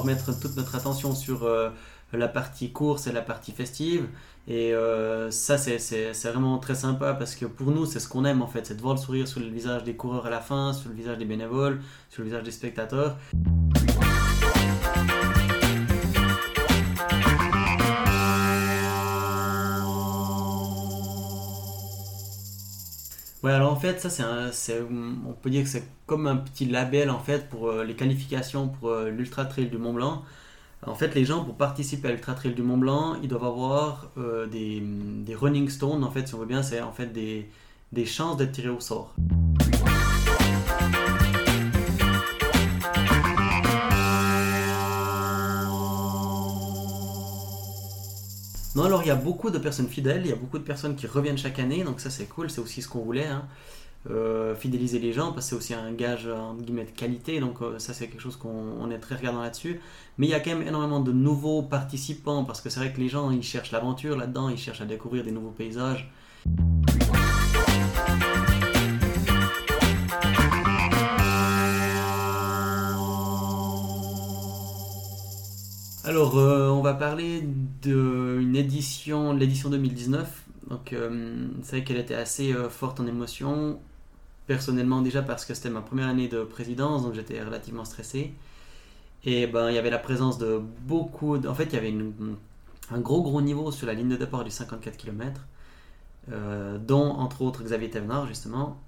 pouvoir mettre toute notre attention sur la partie course et la partie festive. Et ça, c'est vraiment très sympa parce que pour nous, c'est ce qu'on aime en fait, c'est de voir le sourire sur le visage des coureurs à la fin, sur le visage des bénévoles, sur le visage des spectateurs. Ouais, alors en fait, ça, c'est on peut dire que c'est comme un petit label en fait pour euh, les qualifications pour euh, l'Ultra Trail du Mont Blanc. En fait, les gens pour participer à l'Ultra Trail du Mont Blanc, ils doivent avoir euh, des, running stones. En fait, si on veut bien, c'est en fait des, des chances d'être tirés au sort. Non, alors il y a beaucoup de personnes fidèles, il y a beaucoup de personnes qui reviennent chaque année, donc ça c'est cool, c'est aussi ce qu'on voulait. Hein. Euh, fidéliser les gens parce que c'est aussi un gage de qualité donc euh, ça c'est quelque chose qu'on est très regardant là-dessus mais il y a quand même énormément de nouveaux participants parce que c'est vrai que les gens ils cherchent l'aventure là-dedans ils cherchent à découvrir des nouveaux paysages Alors, euh, on va parler d'une édition, l'édition 2019. Donc, euh, c'est vrai qu'elle était assez euh, forte en émotion. Personnellement, déjà parce que c'était ma première année de présidence, donc j'étais relativement stressé. Et ben, il y avait la présence de beaucoup. En fait, il y avait un gros, gros niveau sur la ligne de départ du 54 km, dont entre autres Xavier Thévenard, justement.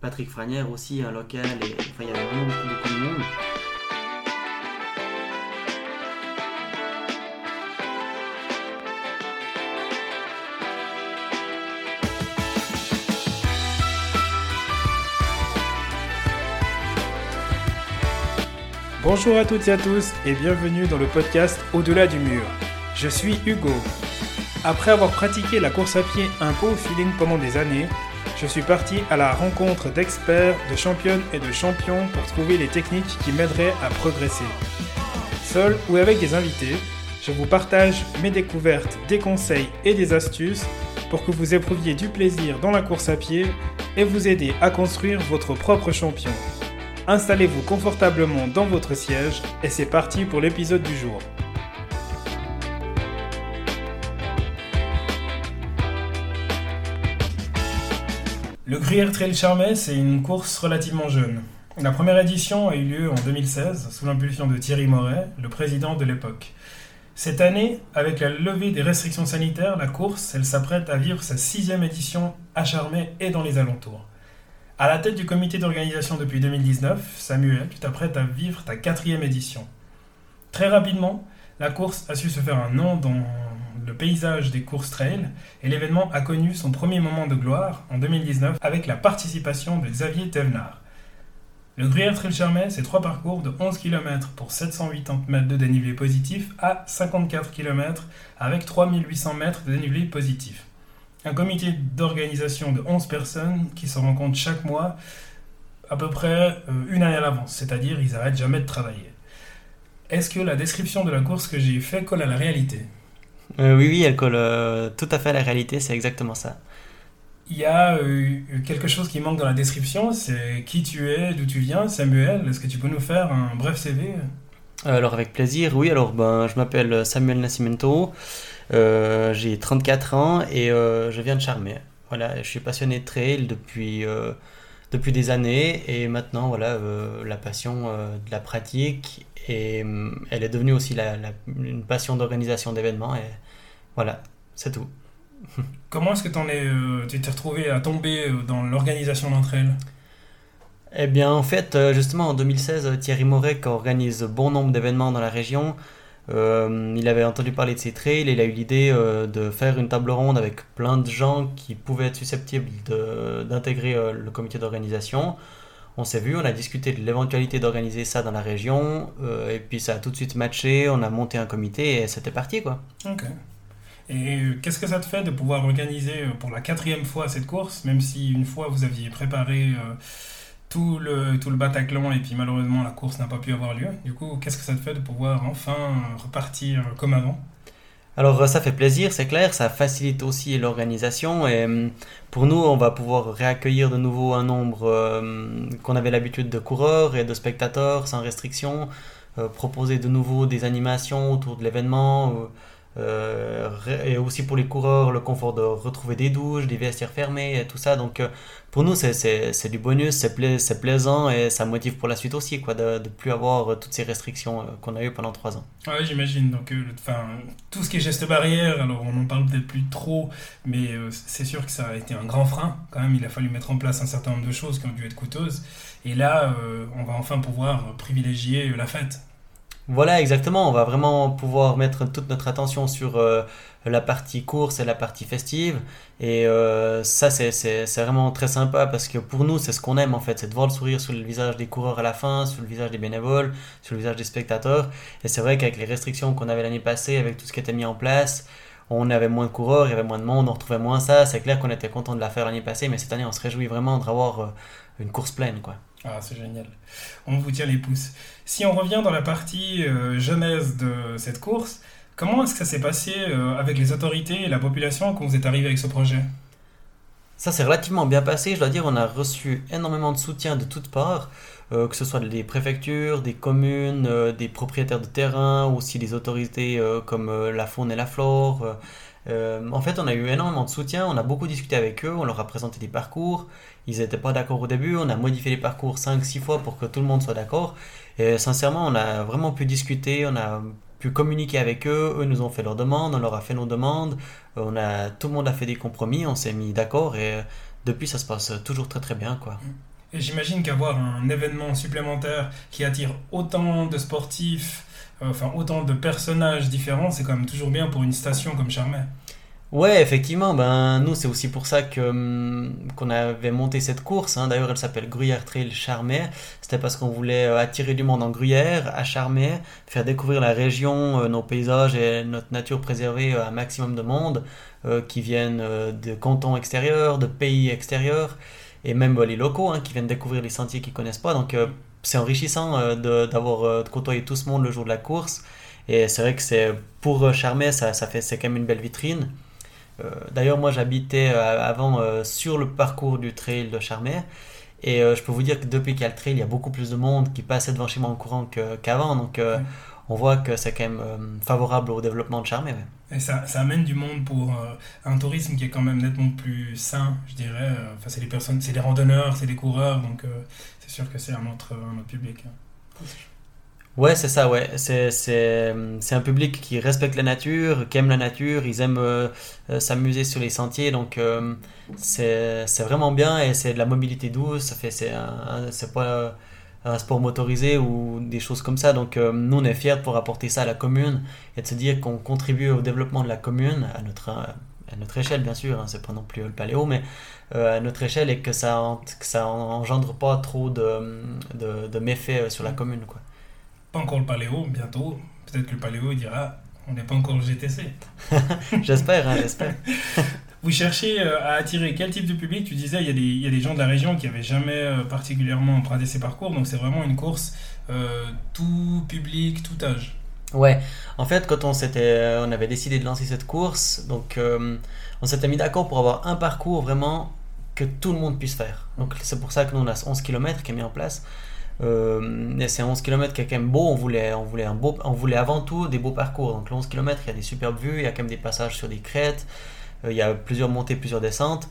Patrick Franière aussi, un local. Et, enfin, il y avait beaucoup de monde. Bonjour à toutes et à tous et bienvenue dans le podcast Au-delà du mur. Je suis Hugo. Après avoir pratiqué la course à pied un peu au feeling pendant des années, je suis parti à la rencontre d'experts, de championnes et de champions pour trouver les techniques qui m'aideraient à progresser. Seul ou avec des invités, je vous partage mes découvertes, des conseils et des astuces pour que vous éprouviez du plaisir dans la course à pied et vous aider à construire votre propre champion. Installez-vous confortablement dans votre siège et c'est parti pour l'épisode du jour. Le Gruyère Trail Charmet, c'est une course relativement jeune. La première édition a eu lieu en 2016 sous l'impulsion de Thierry Moret, le président de l'époque. Cette année, avec la levée des restrictions sanitaires, la course, elle s'apprête à vivre sa sixième édition à Charmet et dans les alentours. À la tête du comité d'organisation depuis 2019, Samuel, tu t'apprêtes à vivre ta quatrième édition. Très rapidement, la course a su se faire un nom dans le paysage des courses trail et l'événement a connu son premier moment de gloire en 2019 avec la participation de Xavier Thévenard. Le Gruyère Trail Charmet, c'est trois parcours de 11 km pour 780 mètres de dénivelé positif à 54 km avec 3800 mètres de dénivelé positif un comité d'organisation de 11 personnes qui se rencontrent chaque mois à peu près euh, une année à l'avance, c'est-à-dire ils n'arrêtent jamais de travailler. Est-ce que la description de la course que j'ai fait colle à la réalité? Euh, Oui, oui, elle colle euh, tout à fait à la réalité, c'est exactement ça. Il y a quelque chose qui manque dans la description, c'est qui tu es, d'où tu viens, Samuel. Est-ce que tu peux nous faire un bref CV Alors avec plaisir, oui. Alors ben, je m'appelle Samuel Nascimento. Euh, j'ai 34 ans et euh, je viens de Charmer. Voilà, je suis passionné de trail depuis, euh, depuis des années et maintenant, voilà, la passion de la pratique et elle est devenue aussi la, une passion d'organisation d'événements et voilà, c'est tout. Comment est-ce que es, tu t'es retrouvé à tomber dans l'organisation d'entre elles Eh bien, en fait, justement, en 2016, Thierry Moret, qui organise bon nombre d'événements dans la région, euh, il avait entendu parler de ces trails et il a eu l'idée euh, de faire une table ronde avec plein de gens qui pouvaient être susceptibles d'intégrer euh, le comité d'organisation. On s'est vu, on a discuté de l'éventualité d'organiser ça dans la région et puis ça a tout de suite matché, on a monté un comité et c'était parti quoi. Ok. Et qu'est-ce que ça te fait de pouvoir organiser pour la quatrième fois cette course, même si une fois vous aviez préparé tout le, tout le Bataclan et puis malheureusement la course n'a pas pu avoir lieu. Du coup, qu'est-ce que ça te fait de pouvoir enfin repartir comme avant? Alors ça fait plaisir, c'est clair, ça facilite aussi l'organisation et hum, pour nous on va pouvoir réaccueillir de nouveau un nombre hum, qu'on avait l'habitude de coureurs et de spectateurs sans restriction. proposer de nouveau des animations autour de l'événement. Euh, et aussi pour les coureurs, le confort de retrouver des douches, des vestiaires fermés, et tout ça. Donc euh, pour nous, c'est du bonus, c'est plaisant et ça motive pour la suite aussi, quoi, de ne plus avoir euh, toutes ces restrictions qu'on a eues pendant trois ans. Ouais, j'imagine. Donc, enfin, tout ce qui est gestes barrières, alors on n'en parle peut-être plus trop, mais c'est sûr que ça a été un grand frein. Quand même, il a fallu mettre en place un certain nombre de choses qui ont dû être coûteuses. Et là, on va enfin pouvoir privilégier la fête. Voilà, exactement. On va vraiment pouvoir mettre toute notre attention sur euh, la partie course et la partie festive. Et euh, ça, c'est vraiment très sympa parce que pour nous, c'est ce qu'on aime en fait. C'est de voir le sourire sur le visage des coureurs à la fin, sur le visage des bénévoles, sur le visage des spectateurs. Et c'est vrai qu'avec les restrictions qu'on avait l'année passée, avec tout ce qui était mis en place, on avait moins de coureurs, il y avait moins de monde, on retrouvait moins ça. C'est clair qu'on était content de la faire l'année passée, mais cette année, on se réjouit vraiment d'avoir euh, une course pleine. quoi. Ah, c'est génial. On vous tient les pouces. Si on revient dans la partie euh, genèse de cette course, comment est-ce que ça s'est passé euh, avec les autorités et la population quand vous êtes arrivé avec ce projet? Ça s'est relativement bien passé. Je dois dire, on a reçu énormément de soutien de toutes parts, euh, que ce soit des préfectures, des communes, des propriétaires de terrain, aussi des autorités comme la faune et la flore. En fait, on a eu énormément de soutien, on a beaucoup discuté avec eux, on leur a présenté des parcours, ils n'étaient pas d'accord au début, on a modifié les parcours 5-6 fois pour que tout le monde soit d'accord. Et sincèrement, on a vraiment pu discuter, on a pu communiquer avec eux, eux nous ont fait leurs demandes, on leur a fait nos demandes, on a, tout le monde a fait des compromis, on s'est mis d'accord et depuis ça se passe toujours très très bien. quoi. Et j'imagine qu'avoir un événement supplémentaire qui attire autant de sportifs, euh, enfin autant de personnages différents, c'est quand même toujours bien pour une station comme Charmet. Ouais, effectivement, ben nous c'est aussi pour ça que hum, qu'on avait monté cette course. Hein. D'ailleurs, elle s'appelle Gruyère Trail Charmé. C'était parce qu'on voulait euh, attirer du monde en Gruyère, à Charmé, faire découvrir la région, euh, nos paysages et notre nature préservée à un maximum de monde euh, qui viennent de cantons extérieurs, de pays extérieurs et même les locaux hein, qui viennent découvrir les sentiers qu'ils connaissent pas. C'est enrichissant d'avoir de, côtoyer tout ce monde le jour de la course. Et c'est vrai que c'est pour Charmé, ça, ça fait c'est quand même une belle vitrine. Euh, d'ailleurs, moi j'habitais euh, avant euh, sur le parcours du trail de Charmer. Et je peux vous dire que depuis qu'il y a le trail, il y a beaucoup plus de monde qui passait devant chez moi en courant qu'avant. donc on voit que c'est quand même favorable au développement de Charmer. Et ça, ça, amène du monde pour un tourisme qui est quand même nettement plus sain, je dirais. Enfin, c'est les personnes, c'est les randonneurs, c'est les coureurs, donc c'est sûr que c'est un autre, un autre public. Hein. Ouais, c'est ça, ouais. C'est, c'est, c'est un public qui respecte la nature, qui aime la nature, ils aiment euh, euh, s'amuser sur les sentiers, donc euh, c'est, c'est vraiment bien et c'est de la mobilité douce, ça fait, c'est pas un sport motorisé ou des choses comme ça, donc nous on est fiers de pouvoir apporter ça à la commune et de se dire qu'on contribue au développement de la commune à notre, à notre échelle bien sûr, hein, c'est pas non plus le paléo, mais à notre échelle et que ça, que ça engendre pas trop de, de, de méfaits sur la commune, quoi pas encore le paléo, bientôt. Peut-être que le paléo dira on n'est pas encore le GTC. j'espère, hein, j'espère. Vous cherchez euh, à attirer quel type de public? Tu disais, il y, a des, gens de la région qui n'avaient jamais euh, particulièrement emprunté ces parcours, donc c'est vraiment une course euh, tout public, tout âge. Ouais, en fait, quand on, on avait décidé de lancer cette course, donc on s'était mis d'accord pour avoir un parcours vraiment que tout le monde puisse faire. Donc c'est pour ça que nous on a 11 km qui est mis en place. Euh, c'est 11 km qui est quand même beau. On voulait, on, voulait un beau, on voulait avant tout des beaux parcours. Donc, le 11 km, il y a des superbes vues, il y a quand même des passages sur des crêtes, il y a plusieurs montées, plusieurs descentes.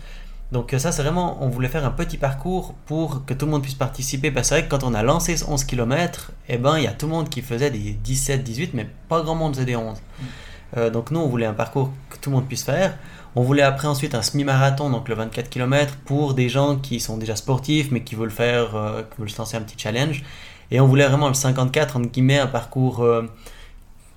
Donc, ça, c'est vraiment, on voulait faire un petit parcours pour que tout le monde puisse participer. Parce que c'est vrai que quand on a lancé ce 11 km, eh ben, il y a tout le monde qui faisait des 17, 18, mais pas grand monde faisait des 11. Mm. Euh, donc, nous, on voulait un parcours que tout le monde puisse faire. On voulait après ensuite un semi-marathon, donc le 24 km, pour des gens qui sont déjà sportifs, mais qui veulent faire, euh, qui veulent se lancer un petit challenge. Et on voulait vraiment le 54, entre guillemets, un parcours euh,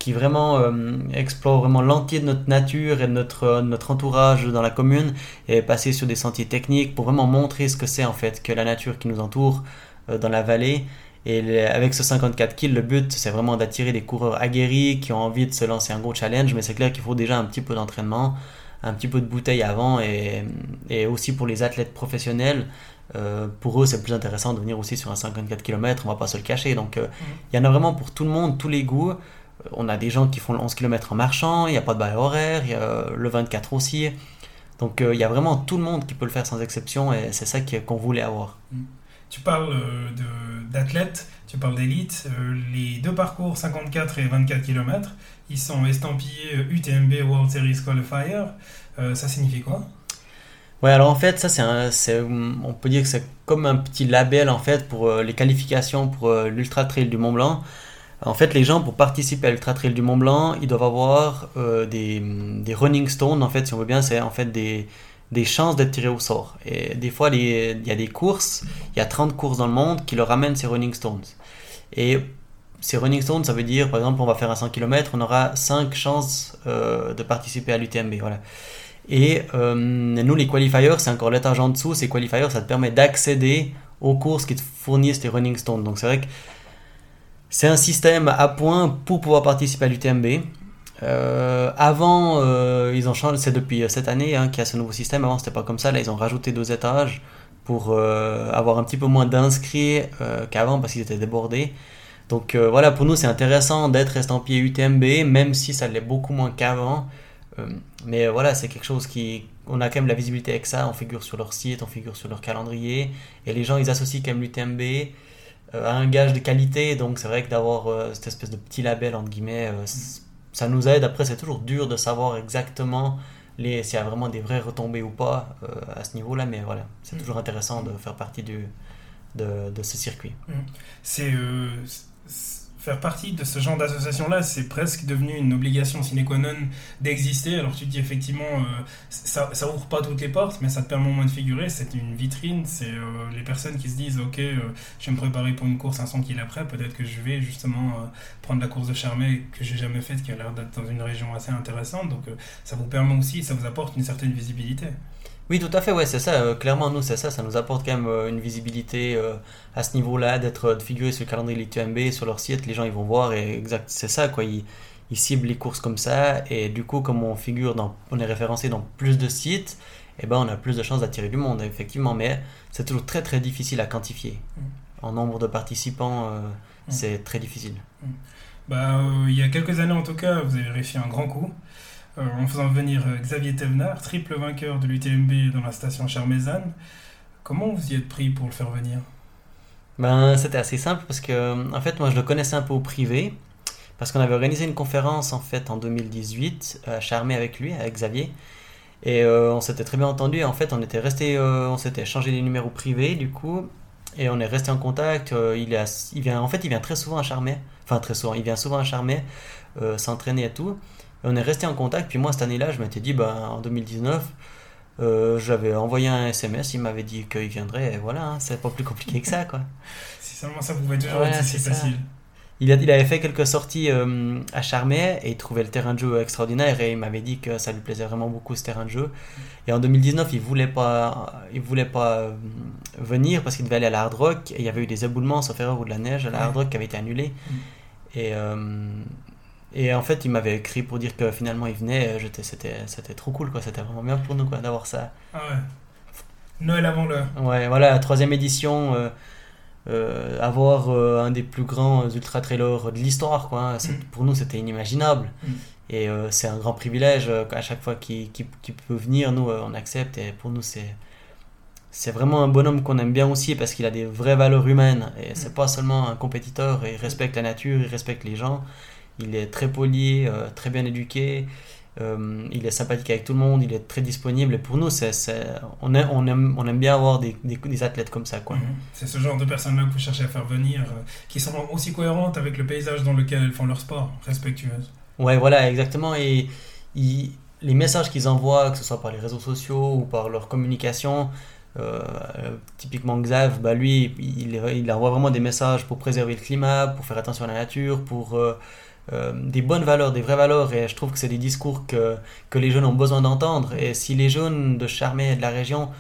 qui vraiment euh, explore vraiment l'entier de notre nature et de notre, notre entourage dans la commune, et passer sur des sentiers techniques pour vraiment montrer ce que c'est en fait que la nature qui nous entoure dans la vallée. Et avec ce 54 kills, le but, c'est vraiment d'attirer des coureurs aguerris qui ont envie de se lancer un gros challenge, mais c'est clair qu'il faut déjà un petit peu d'entraînement un petit peu de bouteille avant et, et aussi pour les athlètes professionnels. Euh, pour eux, c'est plus intéressant de venir aussi sur un 54 km, on va pas se le cacher. Donc, euh, il y en a vraiment pour tout le monde, tous les goûts. Euh, on a des gens qui font le 11 km en marchant, il n'y a pas de barrière horaire, il y a le 24 aussi. Donc, il y a vraiment tout le monde qui peut le faire sans exception et c'est ça qu'on voulait avoir. Mm. Tu parles d'athlètes, tu parles d'élite. Euh, les deux parcours 54 et 24 km, ils sont estampillés euh, UTMB World Series Qualifier. Euh, ça signifie quoi? Ouais, alors en fait, ça, c'est on peut dire que c'est comme un petit label en fait pour euh, les qualifications pour euh, l'Ultra Trail du Mont Blanc. En fait, les gens pour participer à l'Ultra Trail du Mont Blanc, ils doivent avoir euh, des, running stones. En fait, si on veut bien, c'est en fait des, des chances d'être tirés au sort. Et des fois, il y a des courses, il y a 30 courses dans le monde qui leur amènent ces running stones. Et ces running stones, ça veut dire, par exemple, on va faire un 100 km, on aura 5 chances euh, de participer à l'UTMB. Voilà. Et euh, nous, les qualifiers, c'est encore l'étage en dessous. Ces qualifiers, ça te permet d'accéder aux courses qui te fournissent tes running stones. Donc c'est vrai que c'est un système à point pour pouvoir participer à l'UTMB. Euh, avant, euh, ils ont changé, c'est depuis cette année hein, qu'il y a ce nouveau système. Avant, c'était pas comme ça. Là, ils ont rajouté deux étages pour euh, avoir un petit peu moins d'inscrits euh, qu'avant parce qu'ils étaient débordés. Donc euh, voilà, pour nous, c'est intéressant d'être estampillé UTMB, même si ça l'est beaucoup moins qu'avant. Euh, mais euh, voilà, c'est quelque chose qui. On a quand même la visibilité avec ça. On figure sur leur site, on figure sur leur calendrier. Et les gens, ils associent quand même l'UTMB euh, à un gage de qualité. Donc c'est vrai que d'avoir euh, cette espèce de petit label, entre guillemets, euh, c- ça nous aide. Après, c'est toujours dur de savoir exactement les, s'il y a vraiment des vraies retombées ou pas euh, à ce niveau-là. Mais voilà, c'est Mm. toujours intéressant de faire partie du, de, de ce circuit. C'est faire partie de ce genre d'association-là, c'est presque devenu une obligation sine qua non d'exister. Alors tu dis effectivement, euh, ça, ouvre pas toutes les portes, mais ça te permet au moins de figurer. C'est une vitrine. C'est euh, les personnes qui se disent, ok, euh, je vais me préparer pour une course un 100 km après. Peut-être que je vais justement prendre la course de Charmey que j'ai jamais faite, qui a l'air d'être dans une région assez intéressante. Donc ça vous permet aussi, ça vous apporte une certaine visibilité. Oui, tout à fait, ouais, c'est ça. euh, clairement, nous, c'est ça. Ça nous apporte quand même euh, une visibilité euh, à ce niveau-là, d'être de figurer sur le calendrier de l'UTMB, sur leur site. Les gens, ils vont voir et exact, c'est ça, quoi. Ils, ils ciblent les courses comme ça. Et du coup, comme on figure dans, on est référencé dans plus de sites, eh ben, on a plus de chances d'attirer du monde, effectivement. Mais c'est toujours très, très difficile à quantifier. Mm. En nombre de participants, euh, c'est très difficile. Bah, euh, il y a quelques années en tout cas, vous avez réussi un grand coup en faisant venir euh, Xavier Thévenard, triple vainqueur de l'UTMB dans la station Charmézanne. Comment vous y êtes pris pour le faire venir? Ben, c'était assez simple parce que, en fait, moi, je le connaissais un peu au privé. Parce qu'on avait organisé une conférence, en fait, en 2018, à Charmé avec lui, avec Xavier. Et euh, on s'était très bien entendu. En fait, on était resté, euh, on s'était changé les numéros privés, du coup. Et on est resté en contact. Euh, il, il vient, en fait, il vient très souvent à Charmé. Enfin, très souvent. Il vient souvent à Charmé, euh, s'entraîner et tout. Et on est resté en contact. Puis moi, cette année-là, je m'étais dit, ben, en 2019, euh, j'avais envoyé un SMS. Il m'avait dit qu'il viendrait. Et voilà, hein, c'est pas plus compliqué que ça, quoi. Si seulement ça pouvait toujours Ouais, être si facile. Il, a- il avait fait quelques sorties euh, à Charmey et il trouvait le terrain de jeu extraordinaire et il m'avait dit que ça lui plaisait vraiment beaucoup ce terrain de jeu. Et en 2019, il voulait pas, il voulait pas euh, venir parce qu'il devait aller à la Hard Rock et il y avait eu des éboulements, sauf erreur, ou de la neige à la. Hard Rock qui avait été annulée. Mm. Et, euh, et en fait, il m'avait écrit pour dire que finalement il venait. C'était, c'était trop cool, quoi. C'était vraiment bien pour nous, quoi, d'avoir ça. Ah ouais. Noël avant l'heure. Ouais, voilà, la troisième édition, euh, euh, avoir euh, un des plus grands ultra trailers de l'histoire, quoi. c'est- Mm. Pour nous, c'était inimaginable. Mm. Et euh, c'est un grand privilège euh, à chaque fois qu'il peut venir, nous, euh, on accepte. Et pour nous, c'est c'est vraiment un bonhomme qu'on aime bien aussi parce qu'il a des vraies valeurs humaines. Et c'est Mm. pas seulement un compétiteur, il respecte la nature, il respecte les gens. Il est très poli, euh, très bien éduqué. Euh, il est sympathique avec tout le monde, il est très disponible. Et pour nous, c'est, c'est- on, aime, on, aime, on aime bien avoir des, des, des athlètes comme ça. Quoi. Mhm. C'est ce genre de personnes-là que vous cherchez à faire venir, euh, qui sont aussi cohérentes avec le paysage dans lequel elles font leur sport, respectueuses. Ouais, voilà, exactement. Et les messages qu'ils envoient, que ce soit par les réseaux sociaux ou par leur communication, euh, typiquement Xav, bah lui, il, il envoie vraiment des messages pour préserver le climat, pour faire attention à la nature, pour euh, des bonnes valeurs, des vraies valeurs. Et je trouve que c'est des discours que, que les jeunes ont besoin d'entendre. Et si les jeunes de Charmey et de la région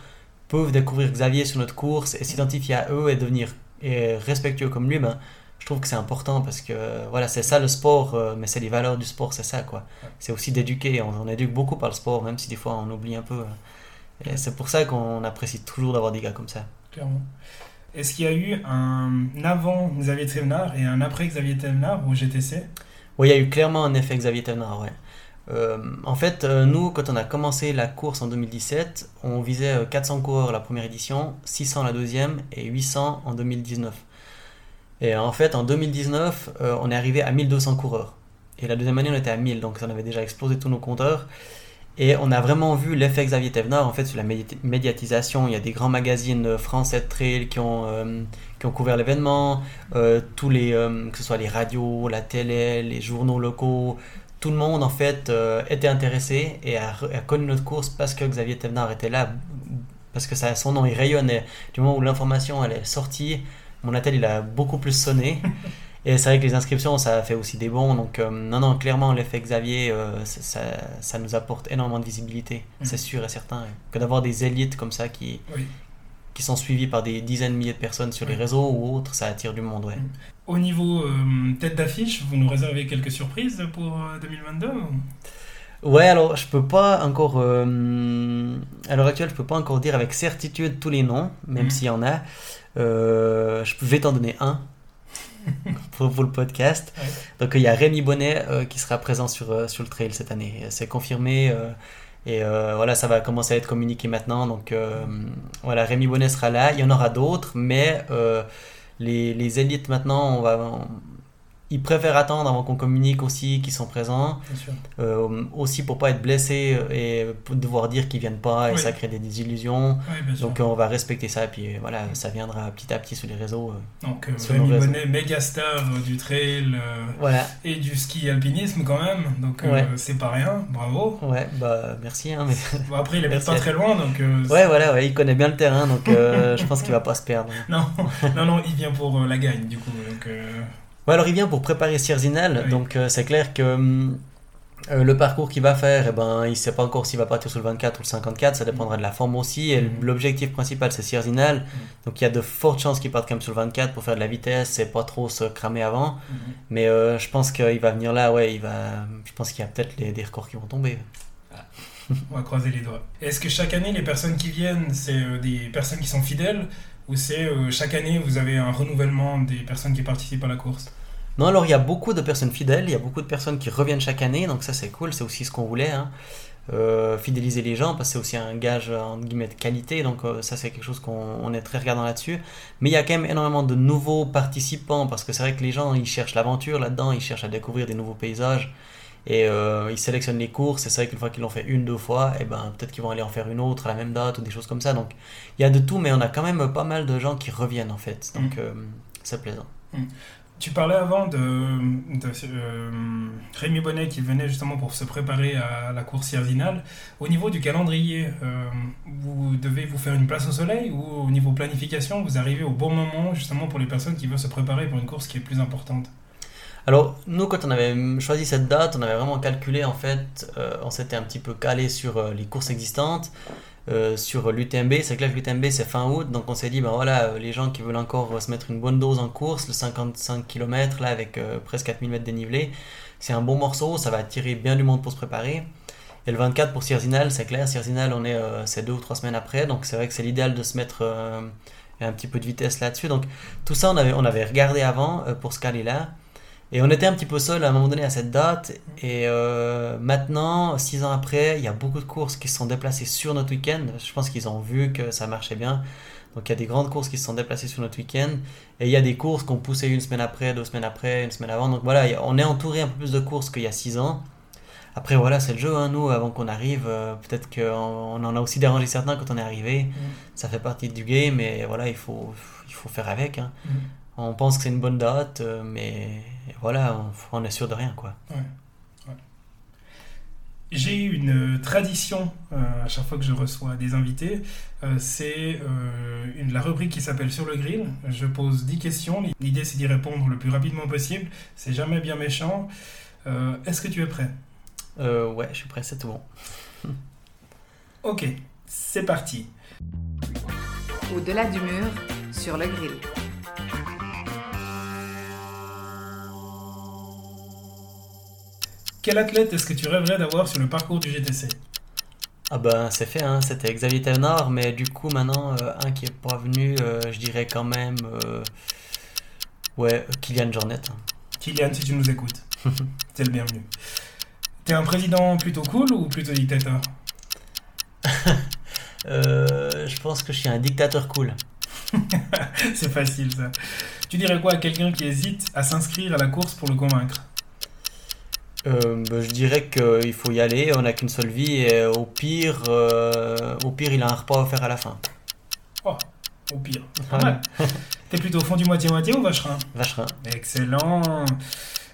peuvent découvrir Xavier sur notre course et s'identifier à eux et devenir respectueux comme lui, ben, je trouve que c'est important parce que voilà, c'est ça le sport, euh, mais c'est les valeurs du sport, c'est ça quoi. C'est aussi d'éduquer, on, éduque beaucoup par le sport, même si des fois on oublie un peu. Et c'est pour ça qu'on apprécie toujours d'avoir des gars comme ça. Clairement. Est-ce qu'il y a eu un avant Xavier Thévenard et un après Xavier Thévenard au GTC Oui, il y a eu clairement un effet Xavier Thévenard, ouais. Euh, en fait, euh, nous, quand on a commencé la course en 2017, on visait euh, 400 coureurs la première édition, 600 la deuxième et 800 en 2019. Et en fait, en 2019, euh, on est arrivé à 1200 coureurs. Et la deuxième année, on était à 1000, donc ça avait déjà explosé tous nos compteurs. Et on a vraiment vu l'effet Xavier Thévenard en fait sur la médi- médiatisation. Il y a des grands magazines euh, français de trail qui ont, euh, couvert l'événement, euh, que ce soit les radios, la télé, les journaux locaux, tout le monde en fait était intéressé et a connu notre course parce que Xavier Thévenard était là, parce que ça, son nom il rayonnait. Du moment où l'information elle est sortie, mon attel il a beaucoup plus sonné. Et c'est vrai que les inscriptions, ça fait aussi des bons. Donc, euh, non, non, clairement, l'effet Xavier, euh, ça, ça, ça nous apporte énormément de visibilité. Mhm. C'est sûr et certain. Que d'avoir des élites comme ça qui, Oui. qui sont suivis par des dizaines de milliers de personnes sur les réseaux ou autres, ça attire du monde, ouais. Au niveau euh, tête d'affiche, vous nous réservez quelques surprises pour euh, 2022 ou- Ouais, alors je peux pas encore. euh, à l'heure actuelle, je peux pas encore dire avec certitude tous les noms, même Mhm. s'il y en a. Euh, je vais t'en donner un pour, pour le podcast. Ouais. Donc il y a Rémi Bonnet euh, qui sera présent sur, euh, sur le trail cette année. C'est confirmé. euh, et euh, voilà, ça va commencer à être communiqué maintenant. Donc voilà, Rémi Bonnet sera là. Il y en aura d'autres, mais les, les élites maintenant, on va, on- ils préfèrent attendre avant qu'on communique aussi qu'ils sont présents. Bien sûr. Euh, aussi pour pas être blessé et devoir dire qu'ils viennent pas et Oui. ça crée des désillusions. Oui. Donc euh, on va respecter ça et puis euh, voilà, ça viendra petit à petit sur les réseaux. Donc, Rémi. Bonnet, méga star du trail euh, Voilà, et du ski alpinisme quand même. Donc, euh, Ouais. c'est pas rien. Bravo. ouais, bah merci. Hein, mais... Bon, après, il Merci pas très loin, donc. Ouais, voilà, ouais, il connaît bien le terrain donc je pense qu'il va pas se perdre. Non, non, non, il vient pour la gagne, du coup. Donc, Ouais, alors il vient pour préparer Sierzinal, Oui. donc euh, c'est clair que hum, euh, le parcours qu'il va faire, eh ben, il sait pas encore s'il va partir sur le 24 ou le 54, ça dépendra de la forme aussi. Et Mhm. l'objectif principal c'est Sierzinal, donc il y a de fortes chances qu'il parte quand même sur le 24 pour faire de la vitesse et pas trop se cramer avant. Mais euh, je pense qu'il va venir là, ouais, il va. Je pense qu'il y a peut-être des records qui vont tomber. On va croiser les doigts. Est-ce que chaque année, les personnes qui viennent, c'est des personnes qui sont fidèles? Ou c'est euh, chaque année, vous avez un renouvellement des personnes qui participent à la course? Non, alors il y a beaucoup de personnes fidèles, il y a beaucoup de personnes qui reviennent chaque année, donc ça c'est cool, c'est aussi ce qu'on voulait. hein. Euh, fidéliser les gens parce que c'est aussi un gage entre guillemets de qualité donc euh, ça c'est quelque chose qu'on on est très regardant là-dessus mais il y a quand même énormément de nouveaux participants parce que c'est vrai que les gens ils cherchent l'aventure là-dedans ils cherchent à découvrir des nouveaux paysages et euh, ils sélectionnent les courses et c'est vrai qu'une fois qu'ils l'ont fait une deux fois et ben peut-être qu'ils vont aller en faire une autre à la même date ou des choses comme ça. Donc il y a de tout mais on a quand même pas mal de gens qui reviennent en fait. Donc Mm. euh, c'est plaisant. Tu parlais avant de, de euh, Rémi Bonnet qui venait justement pour se préparer à la course Yerzinal. Au niveau du calendrier, euh, vous devez vous faire une place au soleil ou au niveau planification, vous arrivez au bon moment justement pour les personnes qui veulent se préparer pour une course qui est plus importante? Alors, nous, quand on avait choisi cette date, on avait vraiment calculé, en fait, euh, on s'était un petit peu calé sur euh, les courses existantes, euh, sur l'UTMB. C'est clair que l'UTMB, c'est fin août, donc on s'est dit, ben voilà, les gens qui veulent encore se mettre une bonne dose en course, le 55 km, là, avec presque 4000 mètres dénivelé, c'est un bon morceau, ça va attirer bien du monde pour se préparer. Et le 24 pour Sierzinal, c'est clair, Sierzinal, on est, c'est deux ou trois semaines après, donc c'est vrai que c'est l'idéal de se mettre un petit peu de vitesse là-dessus. Donc, tout ça, on avait, on avait regardé avant pour ce caler là. Et on était un petit peu seul à un moment donné à cette date. Et euh, maintenant, six ans après, il y a beaucoup de courses qui se sont déplacées sur notre week-end. Je pense qu'ils ont vu que ça marchait bien. Donc il y a des grandes courses qui se sont déplacées sur notre week-end. Et il y a des courses qu'on poussait une semaine après, deux semaines après, une semaine avant. Donc voilà, on est entouré un peu plus de courses qu'il y a six ans. Après voilà, c'est le jeu. hein. Nous, avant qu'on arrive, euh, peut-être qu'on on en a aussi dérangé certains quand on est arrivé. Ça fait partie du game. Et voilà, il faut, il faut faire avec. hein. On pense que c'est une bonne date, euh, mais voilà, on, on est sûr de rien, quoi. J'ai une tradition euh, à chaque fois que je reçois des invités. Euh, c'est euh, une, la rubrique qui s'appelle Sur le grill. Je pose 10 questions. L'idée, c'est d'y répondre le plus rapidement possible. C'est jamais bien méchant. Euh, Est-ce que tu es prêt? Euh, ouais, je suis prêt, c'est tout bon. Ok, c'est parti. Au-delà du mur, sur le grill. Quel athlète est-ce que tu rêverais d'avoir sur le parcours du GTC Ah ben, c'est fait, hein. C'était Xavier Thévenard, mais du coup, maintenant, euh, un qui est pas venu, euh, je dirais quand même... euh, Ouais, Kylian Jornet. hein. Kylian, si tu nous écoutes, c'est le bienvenu. T'es un président plutôt cool ou plutôt dictateur je pense que je suis un dictateur cool. C'est facile ça. Tu dirais quoi à quelqu'un qui hésite à s'inscrire à la course pour le convaincre Euh, bah, je dirais qu'il faut y aller, on n'a qu'une seule vie et au pire, euh, au pire, il a un repas offert à la fin. Oh, au pire. Pas mal. T'es plutôt fondu moitié-moitié ou vacherin? Vacherin. Excellent.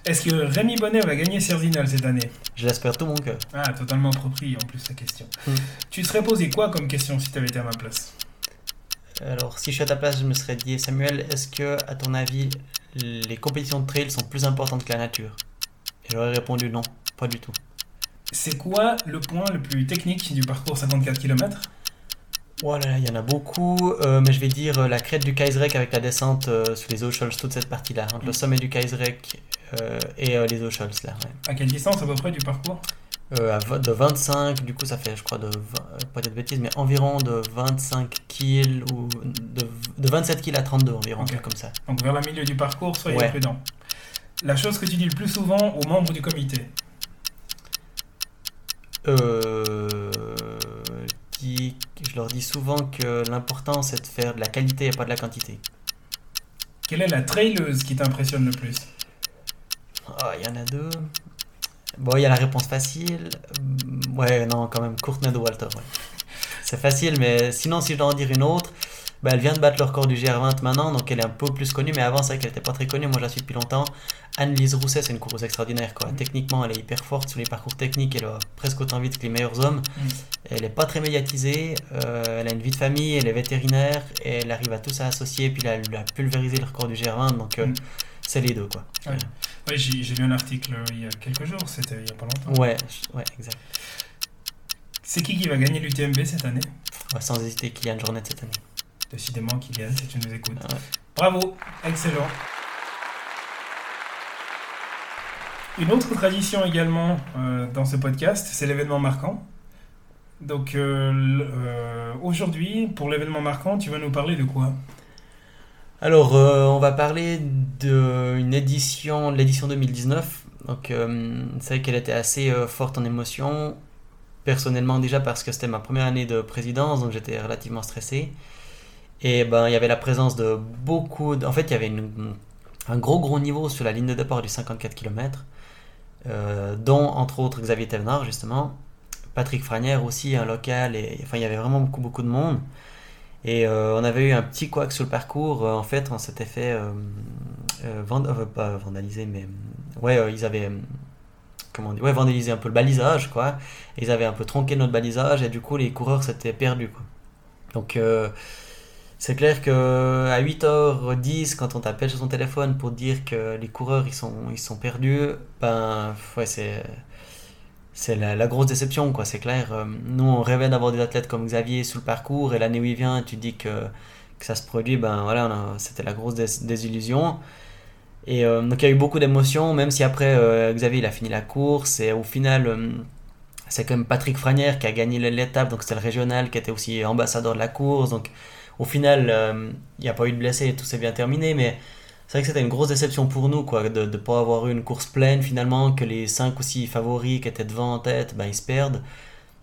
Est-ce que Rémi Bonnet va gagner Cerzinal cette année? Je l'espère tout mon cœur. Ah, totalement approprié en plus la question. Hmm. Tu te serais posé quoi comme question si t'avais été à ma place? Alors, si je suis à ta place, je me serais dit, Samuel, est-ce que, à ton avis, les compétitions de trail sont plus importantes que la nature? J'aurais répondu non, pas du tout. C'est quoi le point le plus technique du parcours 54 km Oh là là, il y en a beaucoup, euh, mais je vais dire euh, la crête du Kaiserek avec la descente euh, sous les Ocholz, toute cette partie-là, entre le sommet du Kaiserek euh, et euh, les Ocholz, là. ouais. À quelle distance à peu près du parcours? Euh, de 25, du coup ça fait je crois de 20, pas de bêtises, mais environ de 25 kills ou de, de 27 kills à 32 environ, comme ça. Donc vers le milieu du parcours, soyez Ouais. prudent. La chose que tu dis le plus souvent aux membres du comité Euh, qui- je leur dis souvent que l'important c'est de faire de la qualité et pas de la quantité. Quelle est la traileuse qui t'impressionne le plus? Ah, il y en a deux. Bon, il y a la réponse facile. Ouais, non, quand même, Courtney de Walter. ouais. C'est facile, mais sinon, si je dois en dire une autre, bah, elle vient de battre le record du GR20 maintenant, donc elle est un peu plus connue, mais avant, c'est vrai qu'elle n'était pas très connue. Moi, je la suis depuis longtemps. Anne-Lise Rousset, c'est une coureuse extraordinaire. Quoi. Techniquement, elle est hyper forte sur les parcours techniques, elle va presque autant vite que les meilleurs hommes. Elle n'est pas très médiatisée, euh, elle a une vie de famille, elle est vétérinaire, et elle arrive à tout ça associer, puis là, elle a pulvérisé le record du GR20, donc euh, Mm. c'est les deux. quoi. Ouais. Oui, j'ai lu un article euh, il y a quelques jours, c'était il y a pas longtemps. Ouais, ouais, exact. C'est qui qui va gagner l'UTMB cette année? Ouais, sans hésiter, Kylian Jornet cette année. Décidément, Kylian, si tu nous écoutes. Ouais. Bravo, excellent. Une autre tradition également euh, dans ce podcast, c'est l'événement marquant. Donc euh, euh, aujourd'hui, pour l'événement marquant, tu vas nous parler de quoi? Alors, euh, on va parler d'une édition, l'édition 2019. Donc, c'est vrai qu'elle était assez forte en émotion. Personnellement, déjà parce que c'était ma première année de présidence, donc j'étais relativement stressé. Et ben, il y avait la présence de beaucoup. En fait, il y avait un gros, gros niveau sur la ligne de départ du 54 km, euh, dont entre autres Xavier Thévenard, justement. Patrick Franière aussi, un local. Et, enfin, il y avait vraiment beaucoup, beaucoup de monde. Et euh, on avait eu un petit couac sur le parcours. Euh, en fait, on s'était fait euh, pas vandaliser, mais ouais, ils avaient comment dire, ouais, vandalisé un peu le balisage, quoi. Ils avaient un peu tronqué notre balisage et du coup, les coureurs s'étaient perdus, quoi. Donc, c'est clair que à 8h10, quand on t'appelle sur son téléphone pour dire que les coureurs ils sont, ils sont perdus, ben ouais, c'est c'est la, grosse déception, quoi. C'est clair. Euh, Nous, on rêvait d'avoir des athlètes comme Xavier sous le parcours, et l'année où il vient, tu dis que, que ça se produit, ben voilà, c'était la grosse dés- désillusion. Et euh, donc, il y a eu beaucoup d'émotions, même si après, euh, Xavier, il a fini la course, et au final, c'est quand même Patrick Franière qui a gagné l'étape, donc c'était le régional qui était aussi ambassadeur de la course. Donc, au final, euh, il n'y a pas eu de blessés, tout s'est bien terminé, mais c'est vrai que c'était une grosse déception pour nous, quoi, de ne pas avoir eu une course pleine finalement, que les 5 ou 6 favoris qui étaient devant en tête, ben, ils se perdent.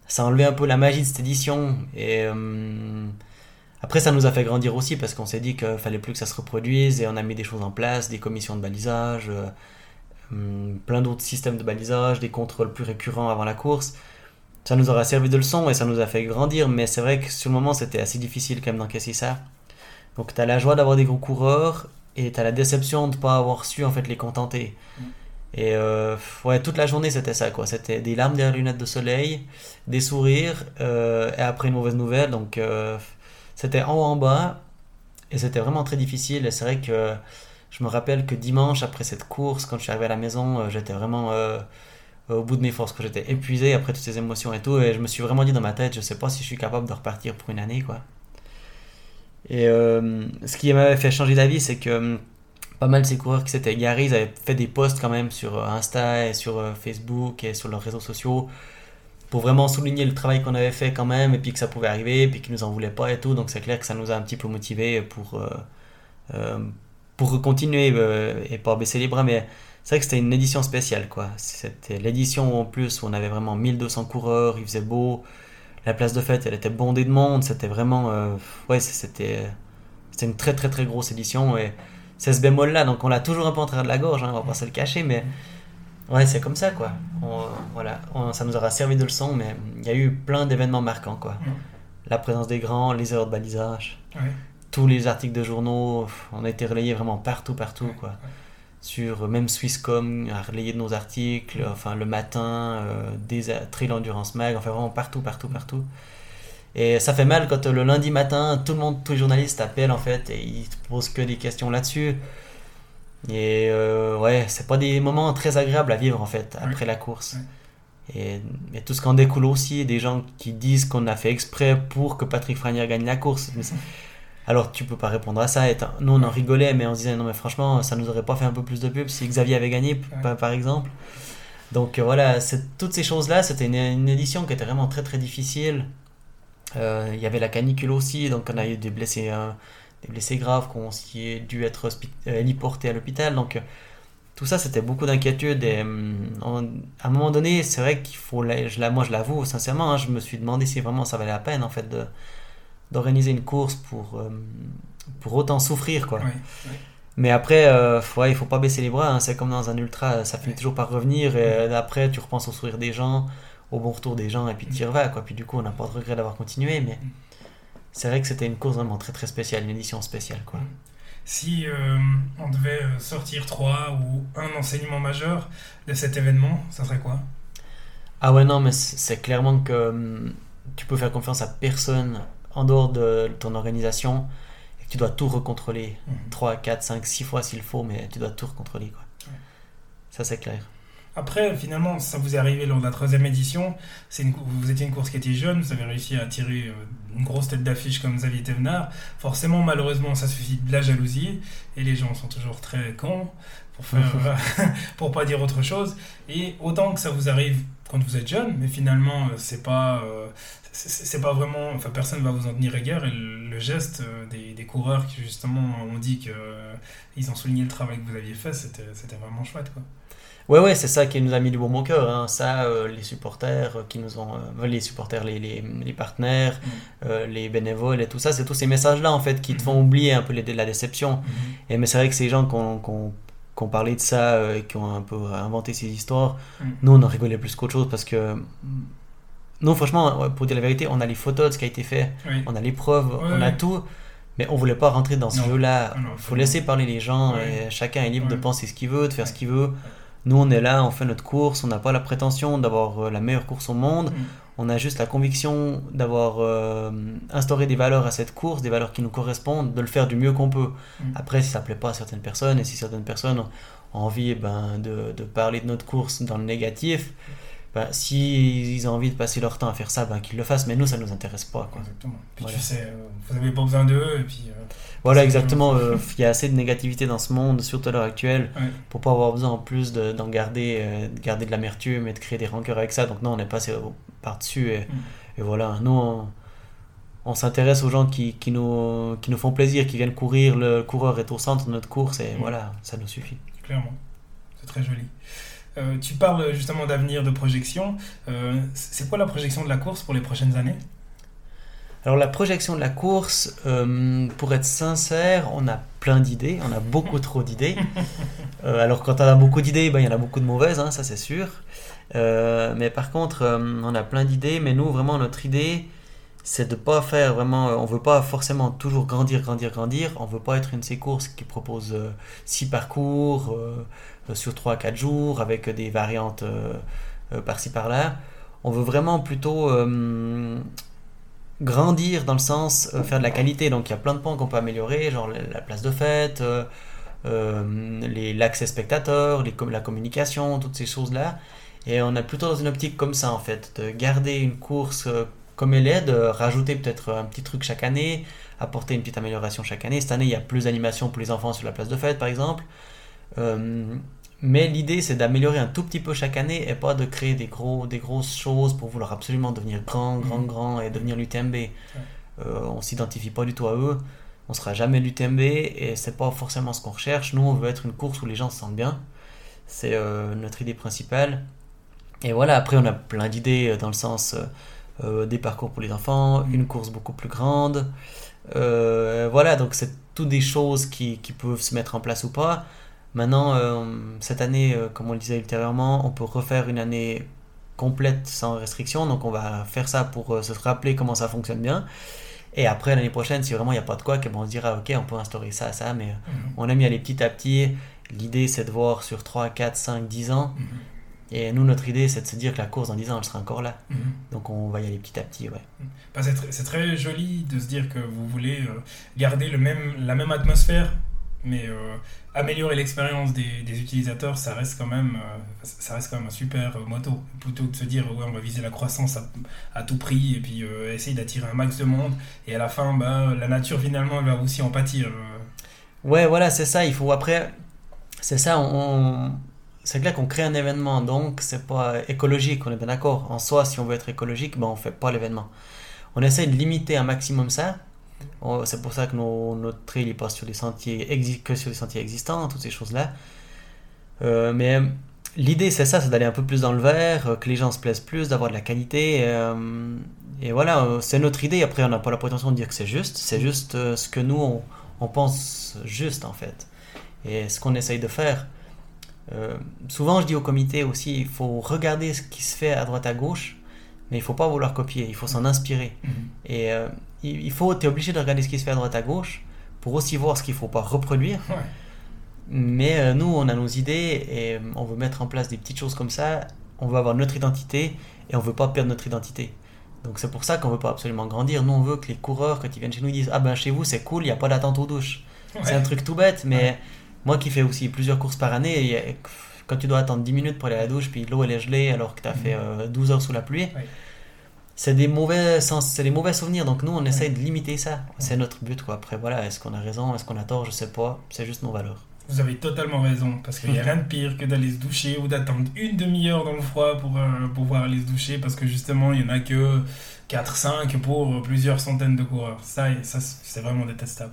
Ça a enlevé un peu la magie de cette édition. Et euh, après, ça nous a fait grandir aussi parce qu'on s'est dit qu'il fallait plus que ça se reproduise et on a mis des choses en place, des commissions de balisage, euh, hum, plein d'autres systèmes de balisage, des contrôles plus récurrents avant la course. Ça nous aura servi de leçon et ça nous a fait grandir, mais c'est vrai que sur le moment, c'était assez difficile quand même d'encaisser ça. Donc, tu as la joie d'avoir des gros coureurs et tu as la déception de ne pas avoir su en fait les contenter. Et euh, ouais, toute la journée, c'était ça, quoi. C'était des larmes derrière les lunettes de soleil, des sourires, euh, et après une mauvaise nouvelle. Donc, euh, c'était en haut, en bas, et c'était vraiment très difficile. Et c'est vrai que je me rappelle que dimanche, après cette course, quand je suis arrivé à la maison, j'étais vraiment au bout de mes forces, que j'étais épuisé après toutes ces émotions et tout. Et je me suis vraiment dit dans ma tête, je sais pas si je suis capable de repartir pour une année, quoi. Et euh, ce qui m'avait fait changer d'avis, c'est que hum, pas mal de ces coureurs qui s'étaient égarés, ils avaient fait des posts quand même sur euh, Insta et sur euh, Facebook et sur leurs réseaux sociaux pour vraiment souligner le travail qu'on avait fait quand même et puis que ça pouvait arriver et puis qu'ils nous en voulaient pas et tout. Donc c'est clair que ça nous a un petit peu motivés pour, euh, euh, pour continuer euh, et pas baisser les bras, mais c'est vrai que c'était une édition spéciale, quoi. C'était l'édition en plus où on avait vraiment 1200 coureurs, il faisait beau, la place de fête, elle était bondée de monde, c'était vraiment, euh, ouais, c'était, c'était une très très très grosse édition. Et c'est ce bémol là, donc on l'a toujours un peu en train de la gorge, hein, on va pas se le cacher, mais ouais, c'est comme ça, quoi. voilà, ça nous aura servi de leçon, mais il y a eu plein d'événements marquants, quoi. La présence des grands, les heures de balisage, tous les articles de journaux, on a été relayés vraiment partout, partout, quoi sur même Swisscom a relayé nos articles, enfin le matin, euh, des Trail Endurance Mag, enfin vraiment partout, partout, partout. Et ça fait mal quand le lundi matin, tout le monde, tous les journalistes appellent en fait et ils posent que des questions là-dessus. Et euh, ouais, c'est pas des moments très agréables à vivre en fait après la course. Et, et, tout ce qu'en découle aussi, des gens qui disent qu'on a fait exprès pour que Patrick Franier gagne la course. Alors tu peux pas répondre à ça. Et nous on en rigolait, mais on se disait non mais franchement ça nous aurait pas fait un peu plus de pub si Xavier avait gagné par, exemple. Donc euh, voilà, toutes ces choses-là, c'était une, édition qui était vraiment très très difficile. Euh, il y avait la canicule aussi, donc on a eu des blessés, euh, des blessés graves qui ont dû être héliportés à l'hôpital. Donc tout ça, c'était beaucoup d'inquiétude. Et à un moment donné, c'est vrai qu'il faut, je, moi je l'avoue sincèrement, hein, je me suis demandé si vraiment ça valait la peine en fait de, d'organiser une course pour, euh, pour autant souffrir. Quoi. Mais après, euh, ouais, il faut pas baisser les bras. Hein. C'est comme dans un ultra, ça finit toujours par revenir. Et après, tu repenses au sourire des gens, au bon retour des gens, et puis tu y revas. Quoi. Puis du coup, on n'a pas de regret d'avoir continué. Mais mm. c'est vrai que c'était une course vraiment très très spéciale, une édition spéciale. Quoi. Mm. Si euh, on devait sortir trois ou un enseignement majeur de cet événement, ça serait quoi? Ah ouais, non, mais c'est clairement que hum, tu peux faire confiance à personne en dehors de ton organisation et que tu dois tout recontrôler 3, 4, 5, 6 fois s'il faut, mais tu dois tout recontrôler. Quoi. Ça, c'est clair. Après, finalement, ça vous est arrivé lors de la troisième édition. C'est vous étiez une course qui était jeune, vous avez réussi à tirer euh, une grosse tête d'affiche comme Xavier Thévenard. Forcément, malheureusement, ça suffit de la jalousie et les gens sont toujours très cons pour faire, pour pas dire autre chose. Et autant que ça vous arrive quand vous êtes jeune, mais finalement, euh, c'est pas, euh, c'est pas vraiment, enfin personne va vous en tenir rigueur et le, geste euh, des, des, coureurs qui justement ont dit que ils ont souligné le travail que vous aviez fait, c'était vraiment chouette quoi. Ouais ouais c'est ça qui nous a mis du bon au cœur, hein. ça les supporters qui nous ont, les supporters, les, les, les partenaires, mm. les bénévoles et tout ça, c'est tous ces messages là en fait qui te font mm-hmm. oublier un peu les, la déception. Mm-hmm. Et mais c'est vrai que ces gens qu'on qui ont parlé de ça euh, et qui ont un peu inventé ces histoires, mm. nous on en rigolait plus qu'autre chose parce que nous franchement pour dire la vérité on a les photos de ce qui a été fait on a les preuves on a tout mais on voulait pas rentrer dans ce jeu là il faut laisser parler les gens et chacun est libre de penser ce qu'il veut de faire ce qu'il veut. Nous on est là on fait notre course on n'a pas la prétention d'avoir euh, la meilleure course au monde. Mm. On a juste la conviction d'avoir euh, instauré des valeurs à cette course, des valeurs qui nous correspondent, de le faire du mieux qu'on peut. Mm. Après, si ça ne plaît pas à certaines personnes et si certaines personnes ont envie eh ben, de, de, parler de notre course dans le négatif, ben, s'ils ont envie de passer leur temps à faire ça, ben, qu'ils le fassent. Mais nous, ça ne nous intéresse pas. Quoi. Exactement. Puis tu sais, euh, vous n'avez pas besoin d'eux. Et puis, euh, voilà, exactement. Euh, il y a assez de négativité dans ce monde, surtout à l'heure actuelle, pour pas avoir besoin en plus d'en garder, de garder de l'amertume et de créer des rancœurs avec ça. Donc non, on est passé par-dessus. Et, mm. et, voilà, nous, on, s'intéresse aux gens qui, qui, nous, qui nous font plaisir, qui viennent courir. Le coureur est au centre de notre course et mm. voilà, ça nous suffit. Clairement. C'est très joli. Euh, tu parles justement d'avenir, de projection. Euh, c'est quoi la projection de la course pour les prochaines années? Alors la projection de la course, euh, pour être sincère, on a plein d'idées, on a beaucoup trop d'idées. alors quand on a beaucoup d'idées, ben, il y en a beaucoup de mauvaises, hein, ça c'est sûr. mais par contre, on a plein d'idées, mais nous vraiment notre idée, c'est de pas faire vraiment, on veut pas forcément toujours grandir, grandir, grandir. On veut pas être une de ces courses qui propose six parcours euh, sur 3-4 jours avec des variantes euh, euh, par-ci par-là. On veut vraiment plutôt grandir dans le sens faire de la qualité. Donc il y a plein de points qu'on peut améliorer, genre la place de fête, l'accès spectateur, les, la communication, toutes ces choses-là. Et on est plutôt dans une optique comme ça en fait, de garder une course comme elle est, de rajouter peut-être un petit truc chaque année, apporter une petite amélioration chaque année. Cette année, il y a plus d'animation pour les enfants sur la place de fête par exemple. Mais l'idée, c'est d'améliorer un tout petit peu chaque année et pas de créer des, gros, des grosses choses pour vouloir absolument devenir grand, grand, mhm. grand et devenir l'UTMB. Euh, on s'identifie pas du tout à eux. on sera jamais l'UTMB et c'est pas forcément ce qu'on recherche. Nous, on veut être une course où les gens se sentent bien. C'est euh, notre idée principale. Et voilà, après, on a plein d'idées dans le sens euh, des parcours pour les enfants, une course beaucoup plus grande. voilà, donc c'est toutes des choses qui, qui, peuvent se mettre en place ou pas. Maintenant, cette année, comme on le disait ultérieurement, on peut refaire une année complète sans restriction. Donc on va faire ça pour se rappeler comment ça fonctionne bien. Et après, l'année prochaine, si vraiment il n'y a pas de quoi, on se dira, ok, on peut instaurer ça, ça, mais mhm. on aime y aller petit à petit. L'idée, c'est de voir sur 3, 4, 5, 10 ans. Mhm. Et nous, notre idée, c'est de se dire que la course dans 10 ans, elle sera encore là. Mhm. Donc on va y aller petit à petit, ouais. Bah, c'est très, joli de se dire que vous voulez euh, garder le même, la même atmosphère mais euh, améliorer l'expérience des, des, utilisateurs, ça reste quand même, euh, ça reste quand même un super moto. Plutôt que de se dire, ouais, on va viser la croissance à, à tout prix et puis essayer d'attirer un max de monde. Et à la fin, bah, la nature finalement va aussi en pâtir. Ouais, voilà, c'est ça. Il faut après, c'est ça. On, c'est clair qu'on crée un événement, donc c'est pas écologique. On est bien d'accord. En soi, si on veut être écologique, ben on fait pas l'événement. On essaie de limiter un maximum ça c'est pour ça que notre trail il passe sur des sentiers que sur les sentiers existants, toutes ces choses-là. Euh, mais l'idée c'est ça, c'est d'aller un peu plus dans le vert, euh, que les gens se plaisent plus, d'avoir de la qualité. Euh, et voilà, c'est notre idée. Après, on n'a pas la prétention de dire que c'est juste, c'est juste ce que nous on, pense juste en fait. Et ce qu'on essaye de faire. Souvent, je dis au comité aussi, il faut regarder ce qui se fait à droite à gauche, mais il faut pas vouloir copier, il faut s'en inspirer. Mm-hmm. Et il faut, tu es obligé de regarder ce qui se fait à droite à gauche pour aussi voir ce qu'il faut pas reproduire. Mais euh, nous, on a nos idées et euh, on veut mettre en place des petites choses comme ça. On veut avoir notre identité et on veut pas perdre notre identité. Donc c'est pour ça qu'on veut pas absolument grandir. Nous, on veut que les coureurs, quand ils viennent chez nous, ils disent Ah ben chez vous, c'est cool, il n'y a pas d'attente aux douches. C'est un truc tout bête, mais moi qui fais aussi plusieurs courses par année, quand tu dois attendre 10 minutes pour aller à la douche, puis l'eau elle est gelée alors que tu as fait 12 mhm. euh, heures sous la pluie c'est des mauvais sens, c'est des mauvais souvenirs. Donc nous, on essaye de limiter ça. C'est notre but, quoi. Après, voilà, est-ce qu'on a raison, est-ce qu'on a tort, je sais pas. C'est juste nos valeurs. Vous avez totalement raison, parce qu'il n'y a rien de pire que d'aller se doucher ou d'attendre une demi-heure dans le froid pour euh, pouvoir aller se doucher, parce que justement, il n'y en a que 4-5 pour plusieurs centaines de coureurs. Ça, ça c'est vraiment détestable.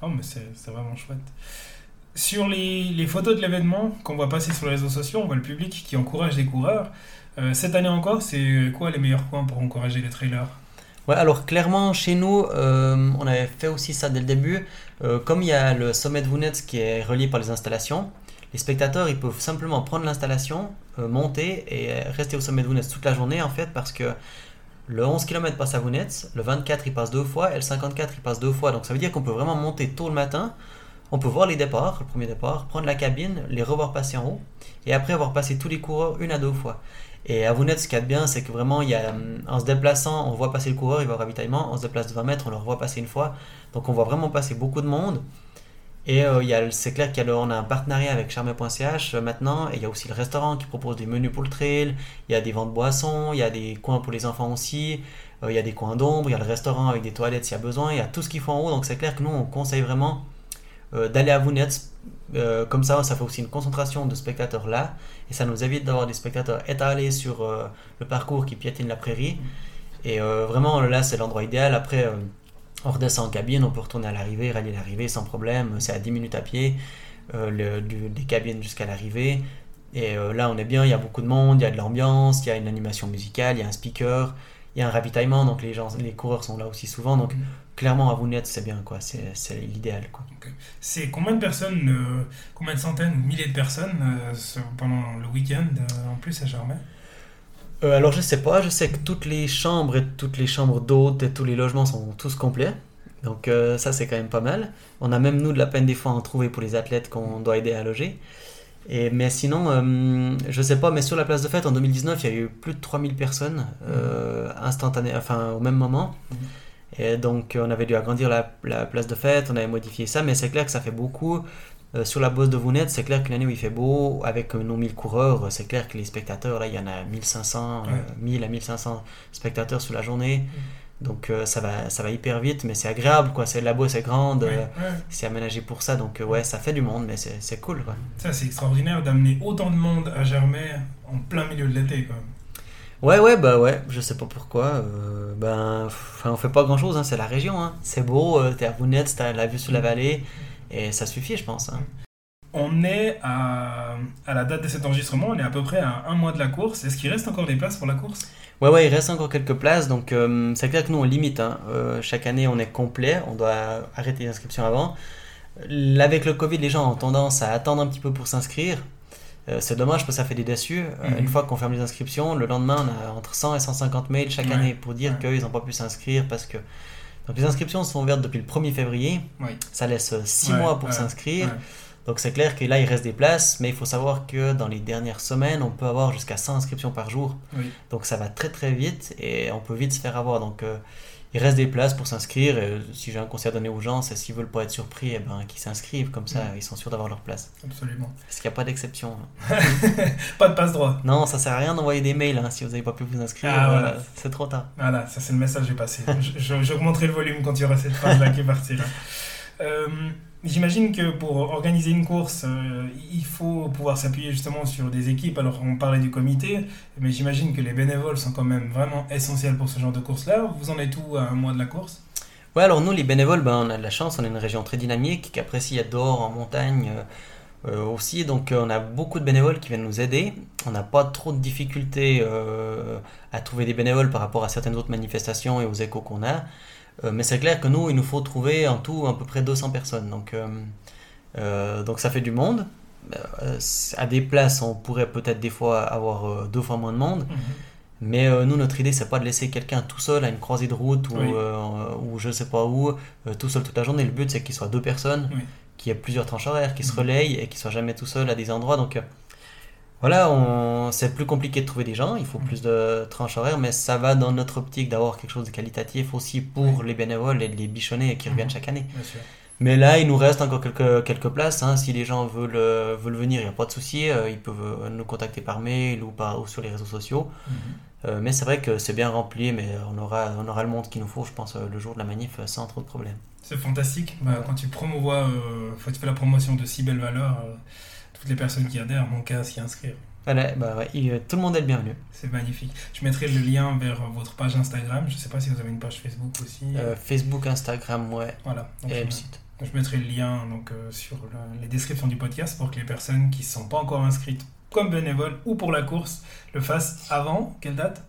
Oh, mais c'est vraiment chouette. Sur les, les photos de l'événement qu'on voit passer sur les réseaux sociaux, on voit le public qui encourage des coureurs. Euh, cette année encore, c'est quoi les meilleurs points pour encourager les trailers? Ouais, alors clairement, chez nous, euh, on avait fait aussi ça dès le début. Euh, comme il y a le sommet de Vounets qui est relié par les installations, les spectateurs, ils peuvent simplement prendre l'installation, monter et rester au sommet de Vounets toute la journée, en fait, parce que le 11 km passe à Vounets, le 24 il passe deux fois, et le 54 il passe deux fois. Donc ça veut dire qu'on peut vraiment monter tôt le matin, on peut voir les départs, le premier départ, prendre la cabine, les revoir passer en haut, et après avoir passé tous les coureurs une à deux fois. Et à Vounet, ce qu'il y a de bien, c'est que vraiment, il y a, en se déplaçant, on voit passer le coureur, il va au ravitaillement, on se déplace de 20 mètres, on le revoit passer une fois. Donc on voit vraiment passer beaucoup de monde. Et euh, c'est clair qu'on a, a un partenariat avec charme.ch euh, maintenant, et il y a aussi le restaurant qui propose des menus pour le trail, il y a des ventes de boissons, il y a des coins pour les enfants aussi, euh, il y a des coins d'ombre, il y a le restaurant avec des toilettes s'il y a besoin, il y a tout ce qu'il faut en haut, donc c'est clair que nous on conseille vraiment d'aller à Vounet euh, comme ça, ça fait aussi une concentration de spectateurs là, et ça nous évite d'avoir des spectateurs étalés sur euh, le parcours qui piétine la prairie. Et euh, vraiment, là, c'est l'endroit idéal. Après, on redescend en cabine, on peut retourner à l'arrivée, rallier l'arrivée sans problème. C'est à 10 minutes à pied, des cabines jusqu'à l'arrivée. Et là, on est bien, il y a beaucoup de monde, il y a de l'ambiance, il y a une animation musicale, il y a un speaker, il y a un ravitaillement, donc les, gens, les coureurs sont là aussi souvent. Mm clairement à Vounette c'est bien quoi. C'est l'idéal quoi. C'est combien de personnes euh, combien de centaines ou milliers de personnes euh, pendant le week-end euh, en plus à Germain? Alors je sais pas. Je sais que toutes les chambres et toutes les chambres d'hôtes et tous les logements sont tous complets. Donc ça c'est quand même pas mal. On a même nous de la peine des fois à en trouver pour les athlètes qu'on doit aider à loger. Et, mais sinon, je sais pas, mais sur la place de fête en 2019, il y a eu plus de 3000 personnes instantanées, enfin au même moment. Mhm. Et donc, on avait dû agrandir la, la, place de fête, on avait modifié ça, mais c'est clair que ça fait beaucoup. Euh, sur la bosse de Vounet, c'est clair qu'une année où il fait beau, avec nos 1000 coureurs, c'est clair que les spectateurs, là, il y en a 1500, 1000 euh, à 1500 spectateurs sur la journée. Mm. Donc euh, ça, va, ça va hyper vite, mais c'est agréable, quoi. C'est, la bosse est grande, c'est aménagé pour ça, donc ouais, ça fait du monde, mais c'est, c'est cool, quoi. Ça, c'est extraordinaire d'amener autant de monde à Germain en plein milieu de l'été, quoi. Ouais, ouais, bah ouais, je sais pas pourquoi. euh, ben, enfin, on fait pas grand chose, c'est la région. hein. C'est beau, euh, t'es à Vounette, t'as la vue sur la vallée, et ça suffit, je pense. hein. On est à, à la date de cet enregistrement, on est à peu près à un mois de la course. Est-ce qu'il reste encore des places pour la course? Ouais, ouais, il reste encore quelques places, donc euh, c'est clair que nous on limite. hein. Euh, chaque année on est complet, on doit arrêter les inscriptions avant. Avec le Covid, les gens ont tendance à attendre un petit peu pour s'inscrire. Euh, c'est dommage parce que ça fait des déçus. Euh, Mhm. Une fois qu'on ferme les inscriptions, le lendemain on a entre 100 et 150 mails chaque Ouais, année pour dire ouais. qu'ils n'ont pas pu s'inscrire parce que. Donc les inscriptions sont ouvertes depuis le 1er février. Ça laisse 6 Ouais, mois pour s'inscrire. Donc c'est clair que là il reste des places, mais il faut savoir que dans les dernières semaines on peut avoir jusqu'à 100 inscriptions par jour. Oui. Donc ça va très très vite et on peut vite se faire avoir. Donc euh, il reste des places pour s'inscrire. Et, euh, si j'ai un conseil à donner aux gens, c'est s'ils veulent pas être surpris, eh ben, qu'ils s'inscrivent. Comme ça, Mm. ils sont sûrs d'avoir leur place. Absolument. Parce qu'il n'y a pas d'exception. hein. Pas de passe droit. Non, ça sert à rien d'envoyer des mails hein, si vous n'avez pas pu vous inscrire. Ah, voilà. C'est trop tard. Voilà, ça c'est le message que j'ai passé. Je- le volume quand il y aura cette phrase-là qui partira. Euh, J'imagine que pour organiser une course, euh, il faut pouvoir s'appuyer justement sur des équipes. Alors on parlait du comité, mais j'imagine que les bénévoles sont quand même vraiment essentiels pour ce genre de course-là. Vous en êtes où à un mois de la course? Ouais, alors nous, les bénévoles, ben, on a de la chance, on est une région très dynamique, qui apprécie être dehors en montagne euh, euh, aussi. Donc on a beaucoup de bénévoles qui viennent nous aider. On n'a pas trop de difficultés à trouver des bénévoles par rapport à certaines autres manifestations et aux échos qu'on a. Euh, mais c'est clair que nous, il nous faut trouver en tout à peu près 200 personnes. Donc, euh, euh, donc ça fait du monde. À des places, on pourrait peut-être des fois avoir deux fois moins de monde. Mais euh, nous, notre idée, c'est pas de laisser quelqu'un tout seul à une croisée de route ou, Oui. euh, ou je sais pas où, euh, tout seul toute la journée. Le but, c'est qu'il soit deux personnes, Oui. qu'il y ait plusieurs tranches horaires, qui se Mhm. relayent et qu'il soit jamais tout seul à des endroits. Donc voilà, on... c'est plus compliqué de trouver des gens, il faut Mhm. plus de tranches horaires, mais ça va dans notre optique d'avoir quelque chose de qualitatif aussi pour Oui. les bénévoles et les bichonnés qui reviennent Mhm. chaque année. Bien sûr. Mais là, il nous reste encore quelques, quelques places. hein. Si les gens veulent, euh, veulent venir, il n'y a pas de souci. euh, ils peuvent euh, nous contacter par mail ou, par, ou sur les réseaux sociaux. Mhm. Euh, mais c'est vrai que c'est bien rempli, mais on aura, on aura le monde qu'il nous faut, je pense, le jour de la manif sans trop de problèmes. C'est fantastique. Bah, quand tu promouvois, euh, tu fais la promotion de si belles valeurs, euh, toutes les personnes qui adhèrent n'ont qu'à s'y inscrire. Voilà, bah il- tout le monde est le bienvenu. C'est magnifique. Je mettrai le lien vers votre page Instagram. Je ne sais pas si vous avez une page Facebook aussi. Euh, Facebook, Instagram, ouais, voilà. Donc, et je, le site. je mettrai le lien donc, euh, sur le- les descriptions du podcast pour que les personnes qui ne sont pas encore inscrites comme bénévoles ou pour la course le fassent avant. Quelle date?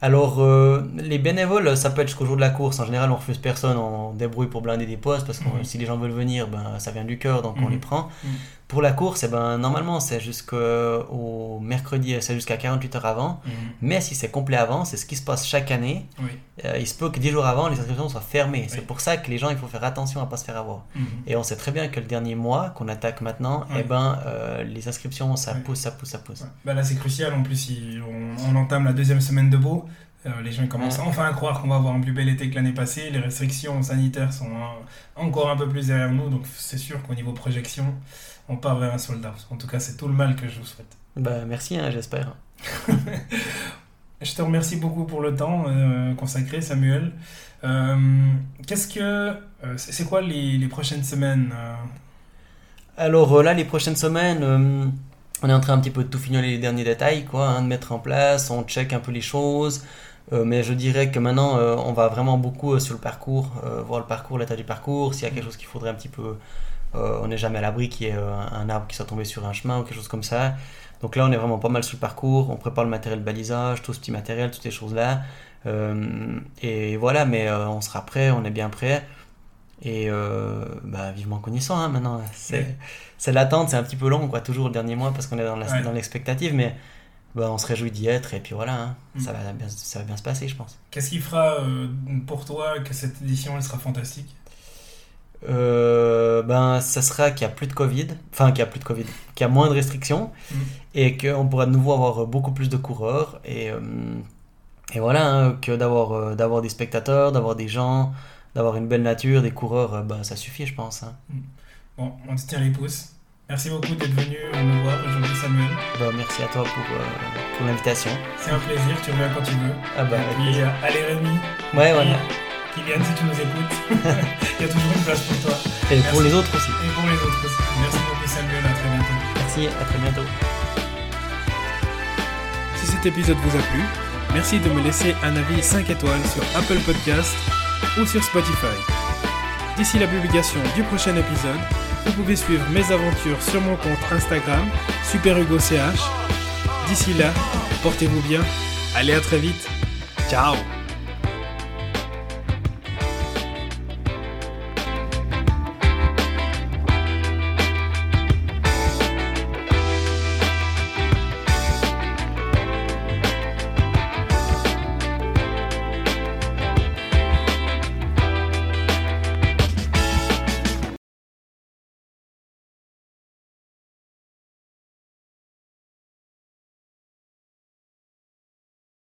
Alors, euh, les bénévoles, ça peut être jusqu'au jour de la course. En général, on refuse personne, on débrouille pour blinder des postes parce que Mhm. si les gens veulent venir, ben, ça vient du cœur, donc on Mhm. les prend. Mhm. Pour la course, eh ben, normalement, c'est jusqu'au mercredi, c'est jusqu'à 48 heures avant. Mais si c'est complet avant, c'est ce qui se passe chaque année. Oui. Euh, il se peut que 10 jours avant, les inscriptions soient fermées. C'est pour ça que les gens, il faut faire attention à ne pas se faire avoir. Mhm. Et on sait très bien que le dernier mois qu'on attaque maintenant, eh ben, euh, les inscriptions, ça pousse, ça pousse, ça pousse. Ouais. Bah là, c'est crucial. En plus, il- on, on entame la deuxième semaine de beau. Euh, les gens commencent Ouais. enfin à croire qu'on va avoir un plus bel été que l'année passée. Les restrictions sanitaires sont encore un peu plus derrière nous. Donc, c'est sûr qu'au niveau projection, on part vers un sold out. En tout cas, c'est tout le mal que je vous souhaite. Bah, merci, hein, j'espère. Je te remercie beaucoup pour le temps euh, consacré, Samuel. Euh, Qu'est-ce que. euh, c'est quoi les, les prochaines semaines Alors là, les prochaines semaines, on est en train un petit peu de tout fignoler les derniers détails, quoi, hein, de mettre en place, on check un peu les choses. Euh, mais je dirais que maintenant, euh, on va vraiment beaucoup euh, sur le parcours, voir le parcours, l'état du parcours, s'il y a quelque chose qu'il faudrait un petit peu... euh, on n'est jamais à l'abri qu'il y ait euh, un arbre qui soit tombé sur un chemin ou quelque chose comme ça. Donc là, on est vraiment pas mal sur le parcours, on prépare le matériel de balisage, tout ce petit matériel, toutes ces choses-là. Euh, et voilà, mais on sera prêt, on est bien prêt. Et euh, bah, vivement soit hein, maintenant. C'est Ouais. c'est l'attente, c'est un petit peu long, quoi, toujours le dernier mois parce qu'on est dans Ouais. l'expectative, mais bah, on se réjouit d'y être et puis voilà, hein, Mm. ça, va bien, ça va bien se passer, je pense. Qu'est-ce qui fera euh, pour toi que cette édition elle sera fantastique? Euh, ben, ça sera qu'il n'y a plus de Covid, enfin qu'il y a plus de Covid, qu'il y a moins de restrictions Mm. et qu'on pourra de nouveau avoir beaucoup plus de coureurs et, euh, et voilà, hein, que d'avoir euh, d'avoir des spectateurs, d'avoir des gens, d'avoir une belle nature, des coureurs, euh, ben, ça suffit, je pense. hein. Bon, on te tient les pouces. Merci beaucoup d'être venu nous voir aujourd'hui, Samuel. Ben, merci à toi pour, euh, pour l'invitation. C'est un plaisir, tu reviens quand tu veux. Ah bah, Et puis, euh, allez Rémi, Ouais, voilà. Kylian, si tu nous écoutes, il y a toujours une place pour toi. Et pour les autres aussi. Et pour les autres aussi. Merci beaucoup Samuel, à très bientôt. Merci, à très bientôt. Si cet épisode vous a plu, merci de me laisser un avis 5 étoiles sur Apple Podcast ou sur Spotify. D'ici la publication du prochain épisode, vous pouvez suivre mes aventures sur mon compte Instagram, SuperHugoCH. D'ici là, portez-vous bien, allez à très vite, ciao